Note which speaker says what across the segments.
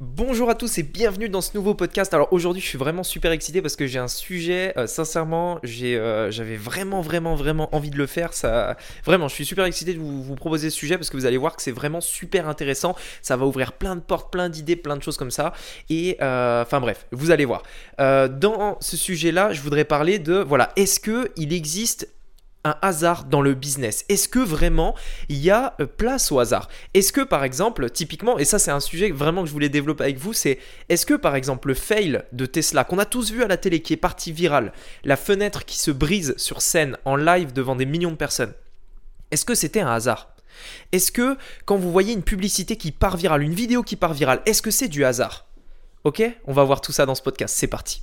Speaker 1: Bonjour à tous et bienvenue dans ce nouveau podcast. Alors aujourd'hui, je suis vraiment super excité parce que j'ai un sujet. euh, sincèrement, euh, j'avais vraiment, vraiment, vraiment envie de le faire. Vraiment, je suis super excité de vous, proposer ce sujet parce que vous allez voir que c'est vraiment super intéressant. Ça va ouvrir plein de portes, plein d'idées, plein de choses comme ça. Et euh, enfin bref, vous allez voir. Dans ce sujet-là, je voudrais parler de voilà, est-ce que il existe un hasard dans le business. Est-ce que vraiment il y a euh, place au hasard? Est-ce que par exemple, typiquement, et ça c'est un sujet vraiment que je voulais développer avec vous, c'est est-ce que par exemple le fail de Tesla qu'on a tous vu à la télé qui est parti viral, la fenêtre qui se brise sur scène en live devant des millions de personnes, est-ce que c'était un hasard? Est-ce que quand vous voyez une publicité qui part virale, une vidéo qui part virale, est-ce que c'est du hasard? Ok? On va voir tout ça dans ce podcast, c'est parti.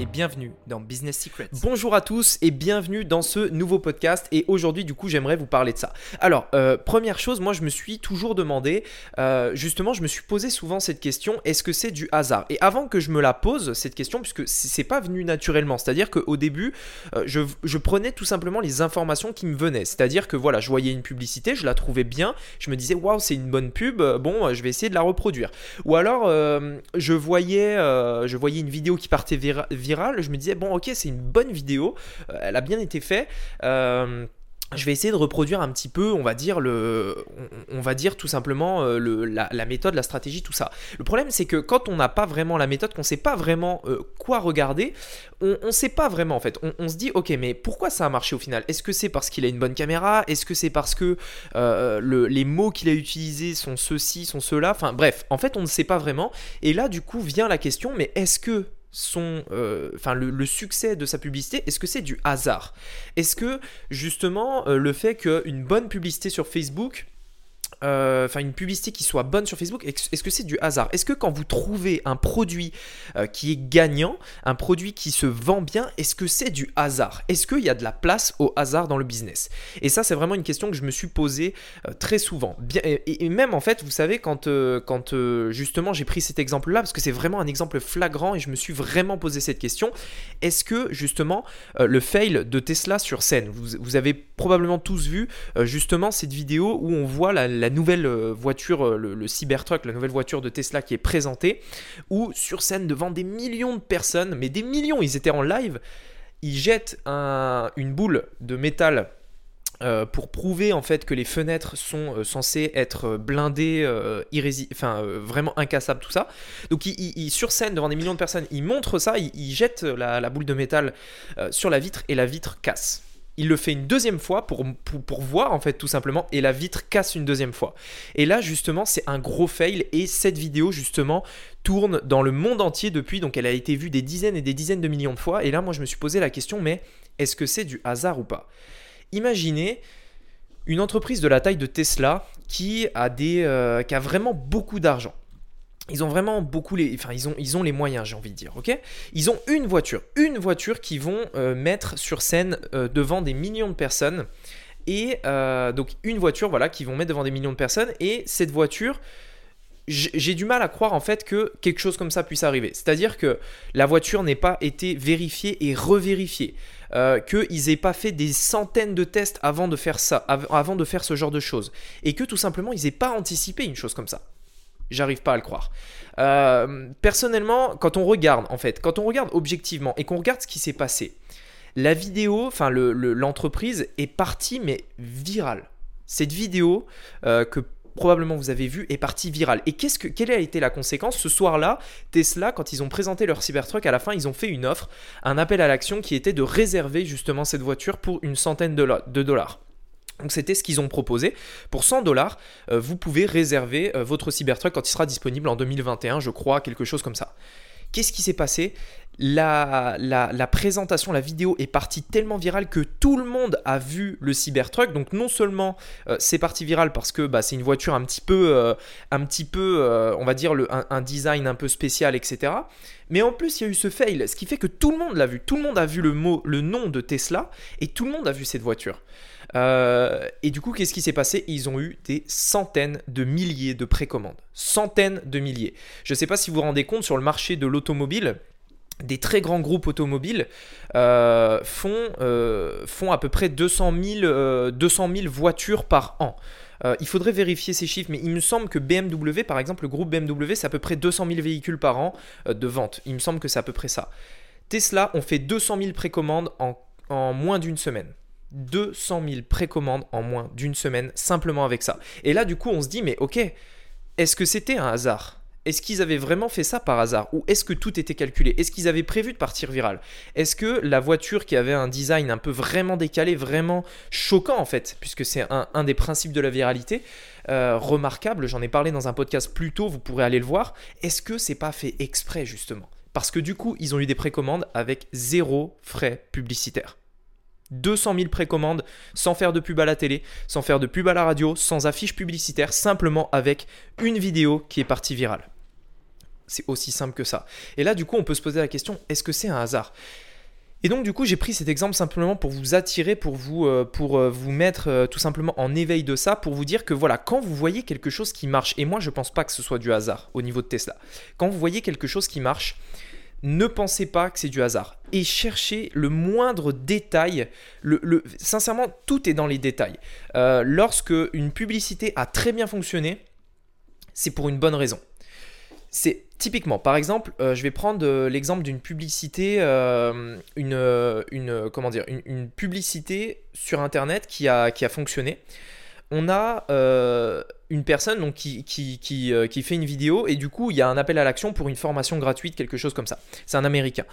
Speaker 1: et bienvenue dans Business Secrets. Bonjour à tous et bienvenue dans ce nouveau podcast et aujourd'hui du coup j'aimerais vous parler de ça. Alors, euh, première chose, moi je me suis toujours demandé, euh, justement je me suis posé souvent cette question, est-ce que c'est du hasard? Et avant que je me la pose, cette question, puisque c'est pas venu naturellement, c'est-à-dire qu'au début, euh, je, prenais tout simplement les informations qui me venaient, c'est-à-dire que voilà, je voyais une publicité, je la trouvais bien, je me disais waouh c'est une bonne pub, bon je vais essayer de la reproduire. Ou alors je voyais, je voyais une vidéo qui partait vira- je me disais bon ok c'est une bonne vidéo, euh, elle a bien été faite. euh, je vais essayer de reproduire un petit peu, on va dire le, on, va dire tout simplement euh, la, méthode, la stratégie, tout ça. Le problème, c'est que quand on n'a pas vraiment la méthode, qu'on ne sait pas vraiment quoi regarder, on ne sait pas vraiment en fait. On, se dit, ok, mais pourquoi ça a marché au final? Est-ce que c'est parce qu'il a une bonne caméra? Est-ce que c'est parce que le- les mots qu'il a utilisés sont ceux-ci, sont ceux-là Enfin bref, en fait, on ne sait pas vraiment. Et là, du coup, vient la question, mais est-ce que son, euh, enfin le, succès de sa publicité, est-ce que c'est du hasard? Est-ce que justement euh, le fait qu'une bonne publicité sur Facebook euh, enfin une publicité qui soit bonne sur Facebook, est-ce que c'est du hasard? Est-ce que quand vous trouvez un produit euh, qui est gagnant, un produit qui se vend bien, est-ce que c'est du hasard? Est-ce qu'il y a de la place au hasard dans le business? Et ça, c'est vraiment une question que je me suis posée euh, très souvent. Bien, et, même en fait, vous savez, quand, quand justement j'ai pris cet exemple-là, parce que c'est vraiment un exemple flagrant et je me suis vraiment posé cette question, est-ce que justement le fail de Tesla sur scène, vous, avez probablement tous vu justement cette vidéo où on voit la, la nouvelle euh, voiture, euh, le, Cybertruck, la nouvelle voiture de Tesla qui est présentée, où sur scène devant des millions de personnes, mais des millions, ils étaient en live, ils jettent un- une boule de métal euh, pour prouver en fait que les fenêtres sont censées être blindées, vraiment incassables, tout ça. Donc ils- sur scène devant des millions de personnes, ils montrent ça, ils, ils jettent la, boule de métal sur la vitre et la vitre casse. Il le fait une deuxième fois pour, voir en fait tout simplement et la vitre casse une deuxième fois. Et là justement c'est un gros fail et cette vidéo justement tourne dans le monde entier depuis donc elle a été vue des dizaines et des dizaines de millions de fois et là moi je me suis posé la question mais est-ce que c'est du hasard ou pas? Imaginez une entreprise de la taille de Tesla qui a, des, euh, qui a vraiment beaucoup d'argent. Ils ont vraiment beaucoup les, enfin ils ont, ils ont les moyens, j'ai envie de dire, ok? Ils ont une voiture, une voiture qu'ils vont euh, mettre sur scène euh, devant des millions de personnes. Et euh, donc une voiture, voilà, qu'ils vont mettre devant des millions de personnes. Et cette voiture, j'ai du mal à croire en fait que quelque chose comme ça puisse arriver. C'est-à-dire que la voiture n'ait pas été vérifiée et revérifiée. Qu'ils n'aient pas fait des centaines de tests avant de faire ça, av- avant de faire ce genre de choses. Et que tout simplement, ils n'aient pas anticipé une chose comme ça. J'arrive pas à le croire. Euh, personnellement, quand on regarde, en fait, quand on regarde objectivement et qu'on regarde ce qui s'est passé, la vidéo, enfin le- le- l'entreprise est partie mais virale. Cette vidéo euh, que probablement vous avez vue est partie virale. Et qu'est-ce que, quelle a été la conséquence? Ce soir-là, Tesla, quand ils ont présenté leur Cybertruck, à la fin, ils ont fait une offre, un appel à l'action qui était de réserver justement cette voiture pour une centaine de dollars. Donc c'était ce qu'ils ont proposé. Pour 100 dollars, euh, vous pouvez réserver euh, votre Cybertruck quand il sera disponible en 2021, je crois, quelque chose comme ça. Qu'est-ce qui s'est passé? La, présentation, la vidéo est partie tellement virale que tout le monde a vu le Cybertruck. Donc non seulement euh, c'est parti viral parce que bah, c'est une voiture un petit peu, euh, un petit peu euh, on va dire, un, design un peu spécial, etc. Mais en plus, il y a eu ce fail, ce qui fait que tout le monde l'a vu. Tout le monde a vu le mot, le nom de Tesla et tout le monde a vu cette voiture. et du coup, qu'est-ce qui s'est passé? Ils ont eu des centaines de milliers de précommandes. Centaines de milliers. Je ne sais pas si vous vous rendez compte sur le marché de l'automobile des très grands groupes automobiles euh, font, euh, font à peu près 200 000, 200 000 voitures par an. Euh, il faudrait vérifier ces chiffres, mais il me semble que BMW, par exemple, le groupe BMW, c'est à peu près 200 000 véhicules par an de vente. Il me semble que c'est à peu près ça. Tesla, on fait 200 000 précommandes en, en moins d'une semaine. 200 000 précommandes en moins d'une semaine, simplement avec ça. Et là, du coup, on se dit, mais ok, est-ce que c'était un hasard? Est-ce qu'ils avaient vraiment fait ça par hasard Ou est-ce que tout était calculé? Est-ce qu'ils avaient prévu de partir viral? Est-ce que la voiture qui avait un design un peu vraiment décalé, vraiment choquant en fait, puisque c'est un, des principes de la viralité, euh, remarquable, j'en ai parlé dans un podcast plus tôt, vous pourrez aller le voir, est-ce que c'est pas fait exprès justement? Parce que du coup, ils ont eu des précommandes avec zéro frais publicitaires. 200 000 précommandes sans faire de pub à la télé, sans faire de pub à la radio, sans affiche publicitaire, simplement avec une vidéo qui est partie virale. C'est aussi simple que ça. Et là, du coup, on peut se poser la question, est-ce que c'est un hasard? Et donc du coup j'ai pris cet exemple simplement pour vous attirer, pour vous, euh, euh, mettre euh, tout simplement en éveil de ça, pour vous dire que voilà, quand vous voyez quelque chose qui marche, et moi je pense pas que ce soit du hasard au niveau de Tesla, quand vous voyez quelque chose qui marche, ne pensez pas que c'est du hasard. Et cherchez le moindre détail. Sincèrement, tout est dans les détails. Euh, lorsque une publicité a très bien fonctionné, c'est pour une bonne raison. C'est typiquement, par exemple, euh, je vais prendre euh, l'exemple d'une publicité, une, une, comment dire, une, publicité sur Internet qui a, qui a fonctionné. On a une personne euh, qui, fait une vidéo et du coup il y a un appel à l'action pour une formation gratuite, quelque chose comme ça. C'est un Américain.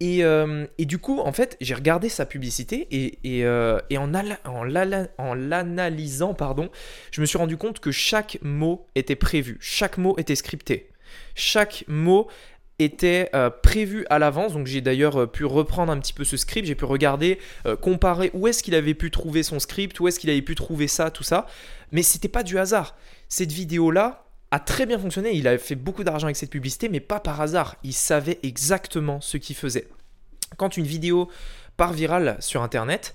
Speaker 1: Et, euh, du coup, en fait, j'ai regardé sa publicité euh, et en, en l'analysant, pardon, je me suis rendu compte que chaque mot était prévu, chaque mot était scripté. Chaque mot était euh, prévu à l'avance. Donc j'ai d'ailleurs euh, pu reprendre un petit peu ce script, j'ai pu regarder, euh, comparer où est-ce qu'il avait pu trouver son script, où est-ce qu'il avait pu trouver ça, tout ça. Mais c'était pas du hasard. Cette vidéo-là a très bien fonctionné. Il avait fait beaucoup d'argent avec cette publicité, mais pas par hasard. Il savait exactement ce qu'il faisait. Quand une vidéo part virale sur Internet,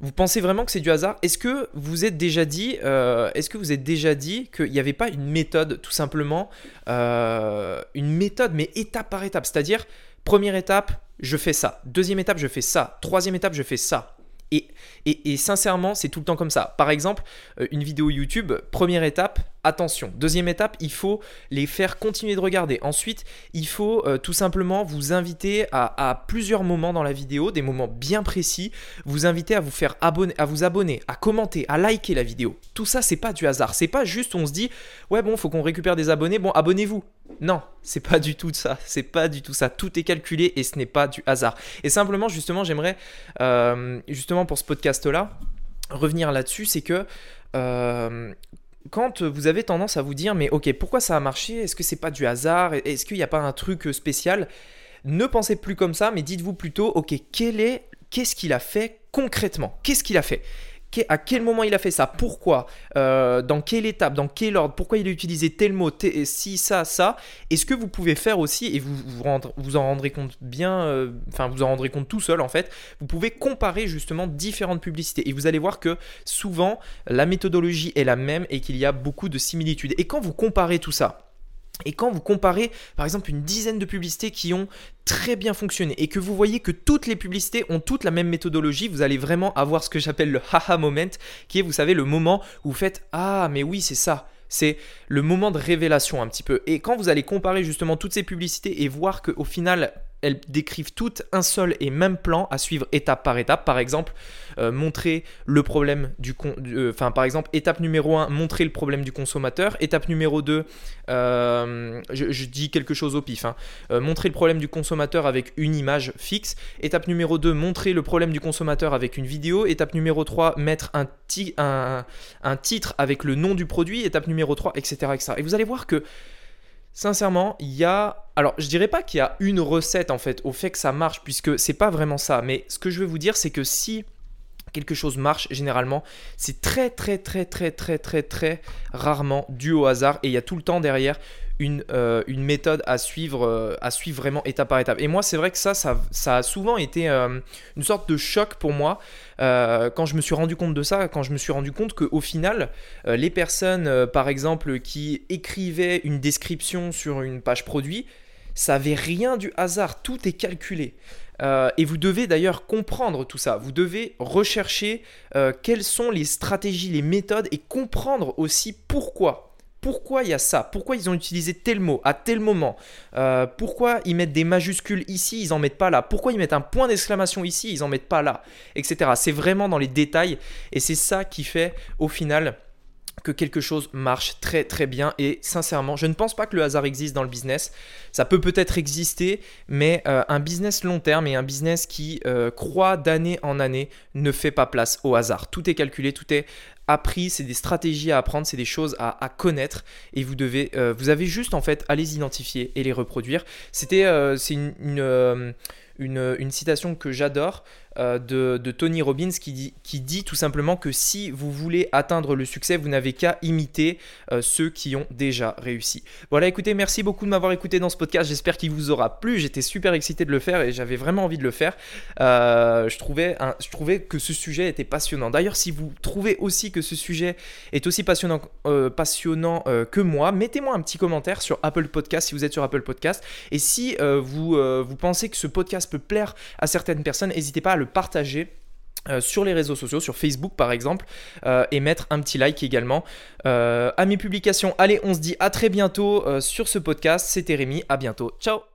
Speaker 1: vous pensez vraiment que c'est du hasard? Est-ce que vous êtes déjà dit, euh, est-ce que vous êtes déjà dit qu'il n'y avait pas une méthode, tout simplement, euh, une méthode, mais étape par étape? C'est-à-dire, première étape, je fais ça. Deuxième étape, je fais ça. Troisième étape, je fais ça. Et, sincèrement, c'est tout le temps comme ça. Par exemple, euh, une vidéo YouTube, première étape, attention. Deuxième étape, il faut les faire continuer de regarder. Ensuite, il faut euh, tout simplement vous inviter à, plusieurs moments dans la vidéo, des moments bien précis, vous inviter à vous faire abonner, à vous abonner, à commenter, à liker la vidéo. Tout ça, c'est pas du hasard. C'est pas juste on se dit ouais bon, faut qu'on récupère des abonnés. Bon, abonnez-vous. Non, c'est pas du tout ça. C'est pas du tout ça. Tout est calculé et ce n'est pas du hasard. Et simplement, justement, j'aimerais euh, justement pour ce podcast là revenir là-dessus, c'est que euh, quand vous avez tendance à vous dire mais ok pourquoi ça a marché? Est-ce que c'est pas du hasard? Est-ce qu'il n'y a pas un truc euh, spécial? Ne pensez plus comme ça, mais dites-vous plutôt ok quel est qu'est-ce qu'il a fait concrètement? Qu'est-ce qu'il a fait? À quel moment il a fait ça, pourquoi, euh, dans quelle étape, dans quel ordre, pourquoi il a utilisé tel mot, si, ça, ça? Et ce que vous pouvez faire aussi, et vous en rendrez compte bien, euh, enfin vous en rendrez compte tout seul en fait, vous pouvez comparer justement différentes publicités. Et vous allez voir que souvent la méthodologie est la même et qu'il y a beaucoup de similitudes. Et quand vous comparez tout ça, et quand vous comparez par exemple une dizaine de publicités qui ont très bien fonctionné et que vous voyez que toutes les publicités ont toutes la même méthodologie, vous allez vraiment avoir ce que j'appelle le haha moment, qui est, vous savez, le moment où vous faites Ah, mais oui, c'est ça. C'est le moment de révélation un petit peu. Et quand vous allez comparer justement toutes ces publicités et voir qu'au final, elles décrivent toutes un seul et même plan à suivre étape par étape. Par exemple, euh, montrer le problème du... Euh, par exemple, étape numéro 1, montrer le problème du consommateur. Étape numéro 2, euh, je, dis quelque chose au pif, hein. montrer le problème du consommateur avec une image fixe. Étape numéro 2, montrer le problème du consommateur avec une vidéo. Étape numéro 3, mettre un, titre avec le nom du produit. Étape numéro 3, etc., etc. Et vous allez voir que Sincèrement, il y a. Alors, je dirais pas qu'il y a une recette en fait au fait que ça marche, puisque c'est pas vraiment ça. Mais ce que je veux vous dire, c'est que si quelque chose marche, généralement, c'est très très très très très très très rarement dû au hasard et il y a tout le temps derrière une, euh, méthode à suivre, euh, à suivre vraiment étape par étape. Et moi, c'est vrai que ça, ça, a souvent été euh, une sorte de choc pour moi quand je me suis rendu compte de ça, quand je me suis rendu compte qu'au final, les personnes, par exemple, qui écrivaient une description sur une page produit, ça n'avait rien du hasard, tout est calculé. Et vous devez d'ailleurs comprendre tout ça. Vous devez rechercher quelles sont les stratégies, les méthodes et comprendre aussi pourquoi. Pourquoi il y a ça? Pourquoi ils ont utilisé tel mot à tel moment? Euh, Pourquoi ils mettent des majuscules ici, ils en mettent pas là? Pourquoi ils mettent un point d'exclamation ici, ils en mettent pas là? Etc. C'est vraiment dans les détails et c'est ça qui fait au final que quelque chose marche très très bien. Et sincèrement je ne pense pas que le hasard existe dans le business. Ça peut peut-être exister mais euh, un business long terme et un business qui euh, croit d'année en année ne fait pas place au hasard. Tout est calculé tout est appris, c'est des stratégies à apprendre, c'est des choses à, connaître. Et vous devez, euh, vous avez juste en fait à les identifier et les reproduire. C'était, c'est une, une, une, citation que j'adore euh, de, Tony Robbins qui dit, tout simplement que si vous voulez atteindre le succès, vous n'avez qu'à imiter euh, ceux qui ont déjà réussi. Voilà, écoutez, merci beaucoup de m'avoir écouté dans ce podcast. J'espère qu'il vous aura plu. J'étais super excité de le faire et j'avais vraiment envie de le faire. Euh, je, trouvais que ce sujet était passionnant. D'ailleurs, si vous trouvez aussi que ce sujet est aussi passionnant, passionnant que moi, mettez-moi un petit commentaire sur Apple Podcast si vous êtes sur Apple Podcast. Et si vous, vous pensez que ce podcast peut plaire à certaines personnes, n'hésitez pas à le partager. Euh, sur les réseaux sociaux, sur Facebook par exemple, euh, et mettre un petit like également euh, à mes publications. Allez, on se dit à très bientôt sur ce podcast. C'était Rémi, à bientôt. Ciao